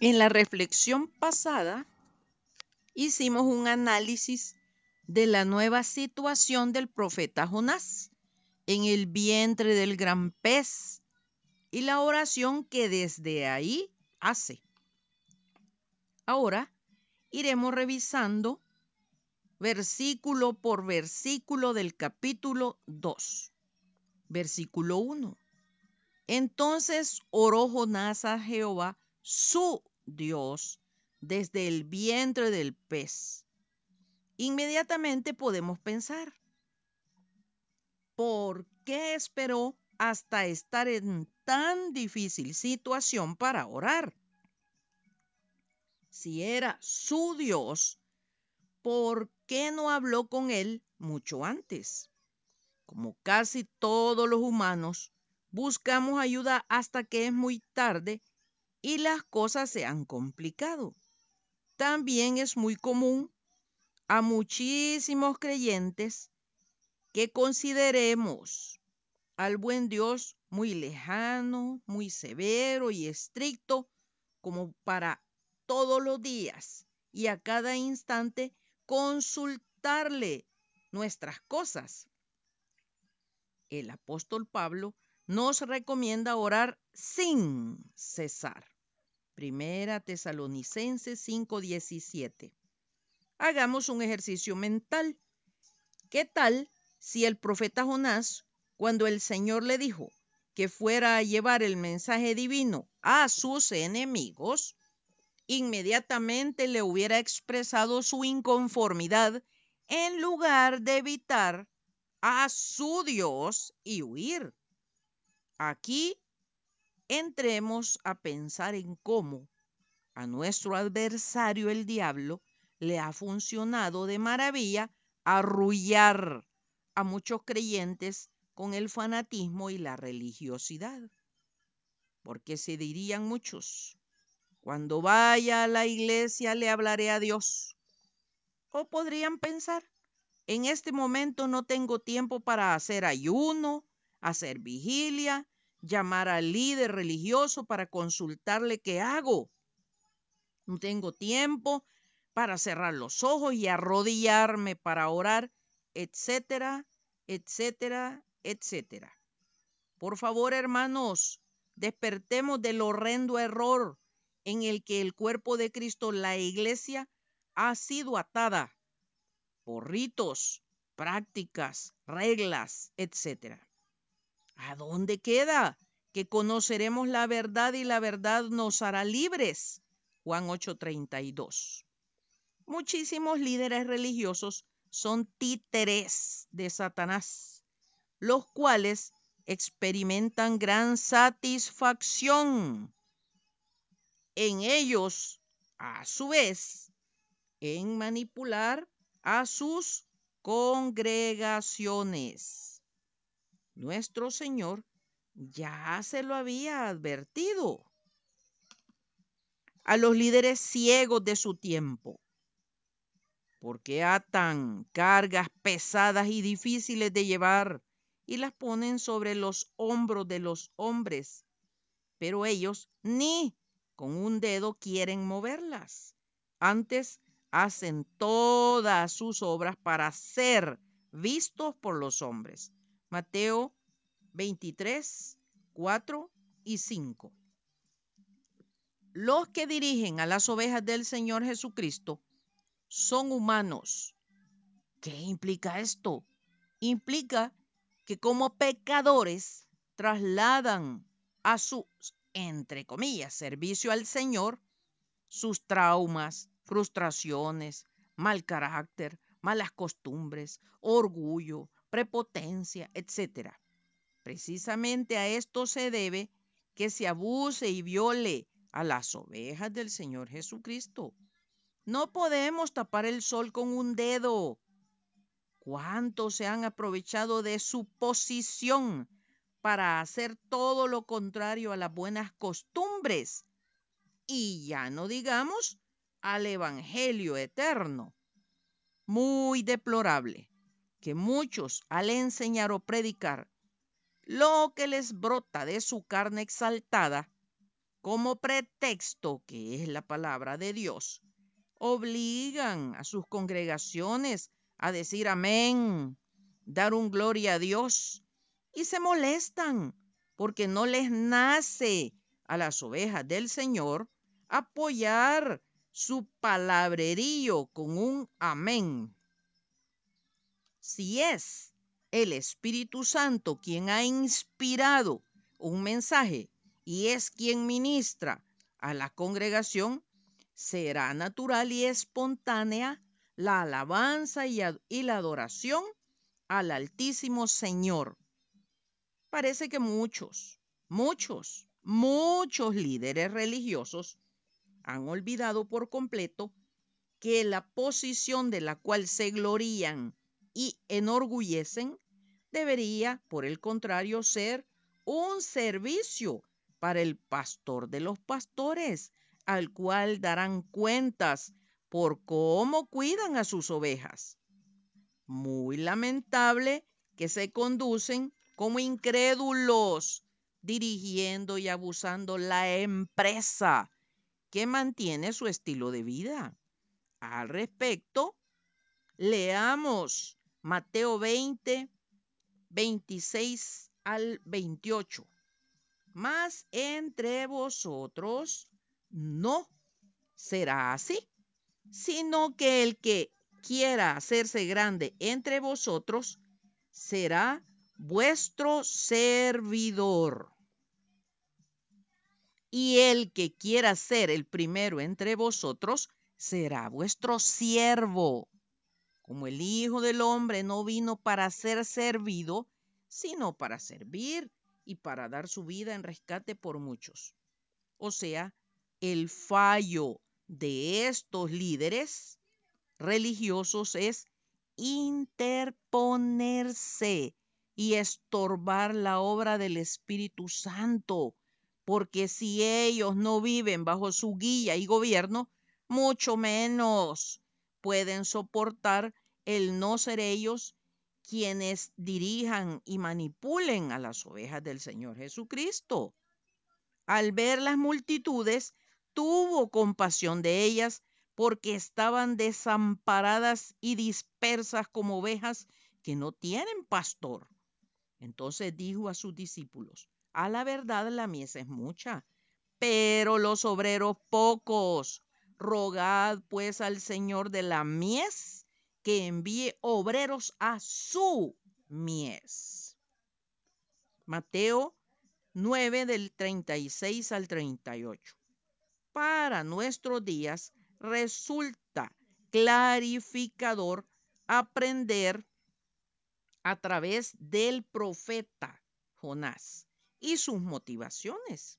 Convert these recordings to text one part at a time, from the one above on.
En la reflexión pasada hicimos un análisis de la nueva situación del profeta Jonás en el vientre del gran pez y la oración que desde ahí hace. Ahora iremos revisando versículo por versículo del capítulo 2. Versículo 1. Entonces oró Jonás a Jehová, su Dios, desde el vientre del pez. Inmediatamente podemos pensar, ¿por qué esperó hasta estar en tan difícil situación para orar? Si era su Dios, ¿por qué no habló con él mucho antes? Como casi todos los humanos, buscamos ayuda hasta que es muy tarde y las cosas se han complicado. También es muy común a muchísimos creyentes que consideremos al buen Dios muy lejano, muy severo y estricto, como para todos los días y a cada instante consultarle nuestras cosas. El apóstol Pablo nos recomienda orar sin cesar. Primera Tesalonicenses 5:17. Hagamos un ejercicio mental. ¿Qué tal si el profeta Jonás, cuando el Señor le dijo que fuera a llevar el mensaje divino a sus enemigos, inmediatamente le hubiera expresado su inconformidad en lugar de evitar a su Dios y huir? Aquí entremos a pensar en cómo a nuestro adversario el diablo le ha funcionado de maravilla arrullar a muchos creyentes con el fanatismo y la religiosidad. Porque se dirían muchos, cuando vaya a la iglesia le hablaré a Dios. O podrían pensar, en este momento no tengo tiempo para hacer ayuno, hacer vigilia, llamar al líder religioso para consultarle qué hago. No tengo tiempo para cerrar los ojos y arrodillarme para orar, etcétera, etcétera, etcétera. Por favor, hermanos, despertemos del horrendo error en el que el cuerpo de Cristo, la iglesia, ha sido atada por ritos, prácticas, reglas, etcétera. ¿A dónde queda? Que conoceremos la verdad y la verdad nos hará libres. Juan 8:32. Muchísimos líderes religiosos son títeres de Satanás, los cuales experimentan gran satisfacción en ellos, a su vez, en manipular a sus congregaciones. Nuestro Señor ya se lo había advertido a los líderes ciegos de su tiempo, porque atan cargas pesadas y difíciles de llevar y las ponen sobre los hombros de los hombres, pero ellos ni con un dedo quieren moverlas. Antes hacen todas sus obras para ser vistos por los hombres. Mateo 23, 4 y 5. Los que dirigen a las ovejas del Señor Jesucristo son humanos. ¿Qué implica esto? Implica que como pecadores trasladan a su, entre comillas, servicio al Señor sus traumas, frustraciones, mal carácter, malas costumbres, orgullo, prepotencia, etc. Precisamente a esto se debe que se abuse y viole a las ovejas del Señor Jesucristo. No podemos tapar el sol con un dedo. ¿Cuántos se han aprovechado de su posición para hacer todo lo contrario a las buenas costumbres? Y ya no digamos al Evangelio eterno. Muy deplorable que muchos al enseñar o predicar lo que les brota de su carne exaltada, como pretexto, que es la palabra de Dios, obligan a sus congregaciones a decir amén, dar un gloria a Dios y se molestan porque no les nace a las ovejas del Señor apoyar su palabrerío con un amén. Si es el Espíritu Santo quien ha inspirado un mensaje y es quien ministra a la congregación, será natural y espontánea la alabanza y, la adoración al Altísimo Señor. Parece que muchos, muchos, muchos líderes religiosos han olvidado por completo que la posición de la cual se glorían y enorgullecen debería, por el contrario, ser un servicio para el pastor de los pastores, al cual darán cuentas por cómo cuidan a sus ovejas. Muy lamentable que se conducen como incrédulos, dirigiendo y abusando la empresa que mantiene su estilo de vida. Al respecto, leamos Mateo 20, 26 al 28. Mas entre vosotros no será así, sino que el que quiera hacerse grande entre vosotros será vuestro servidor. Y el que quiera ser el primero entre vosotros será vuestro siervo. Como el Hijo del Hombre no vino para ser servido, sino para servir y para dar su vida en rescate por muchos. O sea, el fallo de estos líderes religiosos es interponerse y estorbar la obra del Espíritu Santo, porque si ellos no viven bajo su guía y gobierno, mucho menos pueden soportar el no ser ellos quienes dirijan y manipulen a las ovejas del Señor Jesucristo. Al ver las multitudes, tuvo compasión de ellas porque estaban desamparadas y dispersas como ovejas que no tienen pastor. Entonces dijo a sus discípulos, a la verdad la mies es mucha, pero los obreros pocos. Rogad pues al Señor de la mies que envíe obreros a su mies. Mateo 9 del 36 al 38. Para nuestros días resulta clarificador aprender a través del profeta Jonás y sus motivaciones.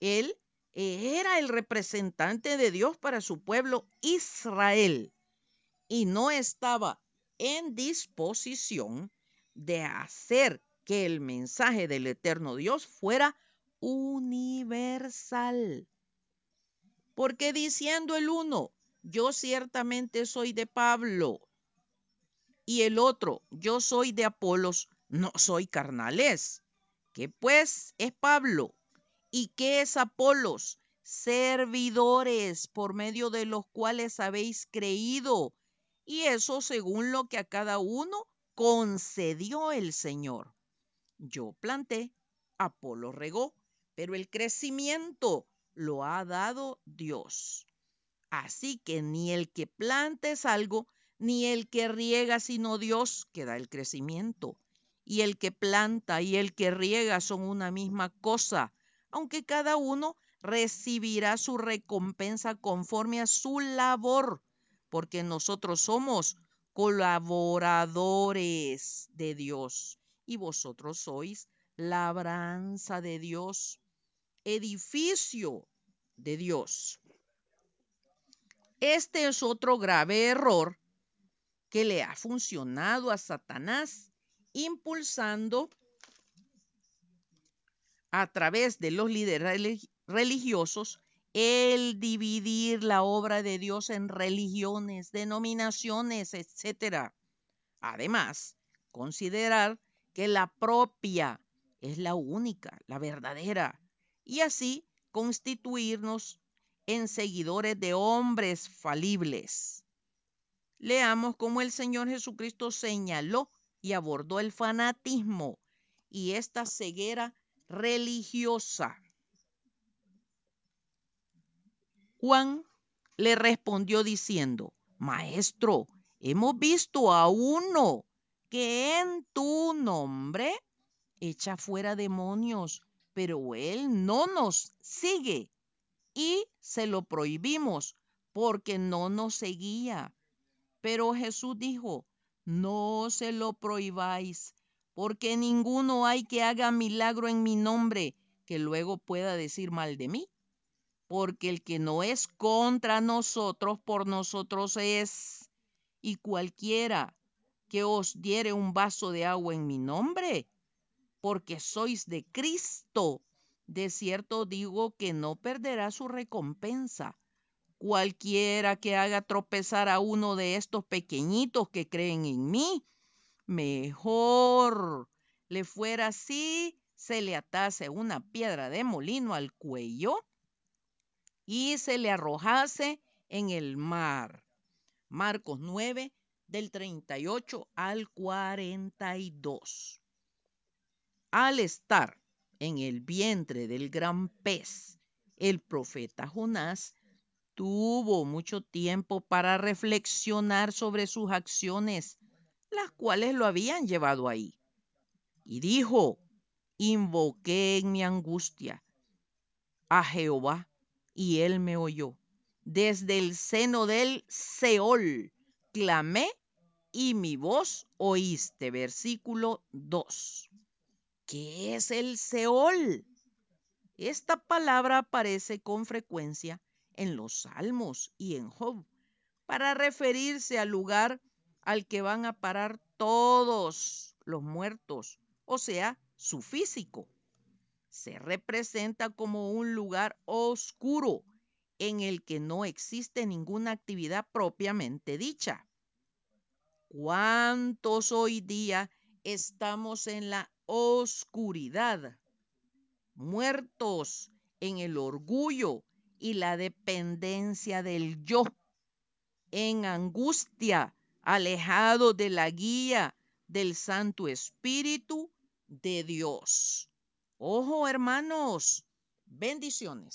Él era el representante de Dios para su pueblo Israel y no estaba en disposición de hacer que el mensaje del eterno Dios fuera universal. Porque diciendo el uno, yo ciertamente soy de Pablo, y el otro, yo soy de Apolos, no soy carnales. ¿Qué pues es Pablo? ¿Y qué es Apolos? Servidores por medio de los cuales habéis creído y eso según lo que a cada uno concedió el Señor. Yo planté, Apolo regó, pero el crecimiento lo ha dado Dios. Así que ni el que planta es algo, ni el que riega, sino Dios que da el crecimiento. Y el que planta y el que riega son una misma cosa, aunque cada uno recibirá su recompensa conforme a su labor porque nosotros somos colaboradores de Dios y vosotros sois labranza de Dios, edificio de Dios. Este es otro grave error que le ha funcionado a Satanás, impulsando a través de los líderes religiosos el dividir la obra de Dios en religiones, denominaciones, etc. Además, considerar que la propia es la única, la verdadera, y así constituirnos en seguidores de hombres falibles. Leamos cómo el Señor Jesucristo señaló y abordó el fanatismo y esta ceguera religiosa. Juan le respondió diciendo, Maestro, hemos visto a uno que en tu nombre echa fuera demonios, pero él no nos sigue y se lo prohibimos porque no nos seguía. Pero Jesús dijo, no se lo prohibáis, porque ninguno hay que haga milagro en mi nombre que luego pueda decir mal de mí. Porque el que no es contra nosotros, por nosotros es. Y cualquiera que os diere un vaso de agua en mi nombre, porque sois de Cristo, de cierto digo que no perderá su recompensa. Cualquiera que haga tropezar a uno de estos pequeñitos que creen en mí, mejor le fuera si se le atase una piedra de molino al cuello y se le arrojase en el mar. Marcos 9, del 38 al 42. Al estar en el vientre del gran pez, el profeta Jonás tuvo mucho tiempo para reflexionar sobre sus acciones, las cuales lo habían llevado ahí. Y dijo, invoqué en mi angustia a Jehová, y él me oyó. Desde el seno del Seol clamé y mi voz oíste. Versículo 2. ¿Qué es el Seol? Esta palabra aparece con frecuencia en los Salmos y en Job para referirse al lugar al que van a parar todos los muertos, o sea, su físico. Se representa como un lugar oscuro en el que no existe ninguna actividad propiamente dicha. ¿Cuántos hoy día estamos en la oscuridad? Muertos en el orgullo y la dependencia del yo, en angustia, alejado de la guía del Santo Espíritu de Dios. Ojo, hermanos, bendiciones.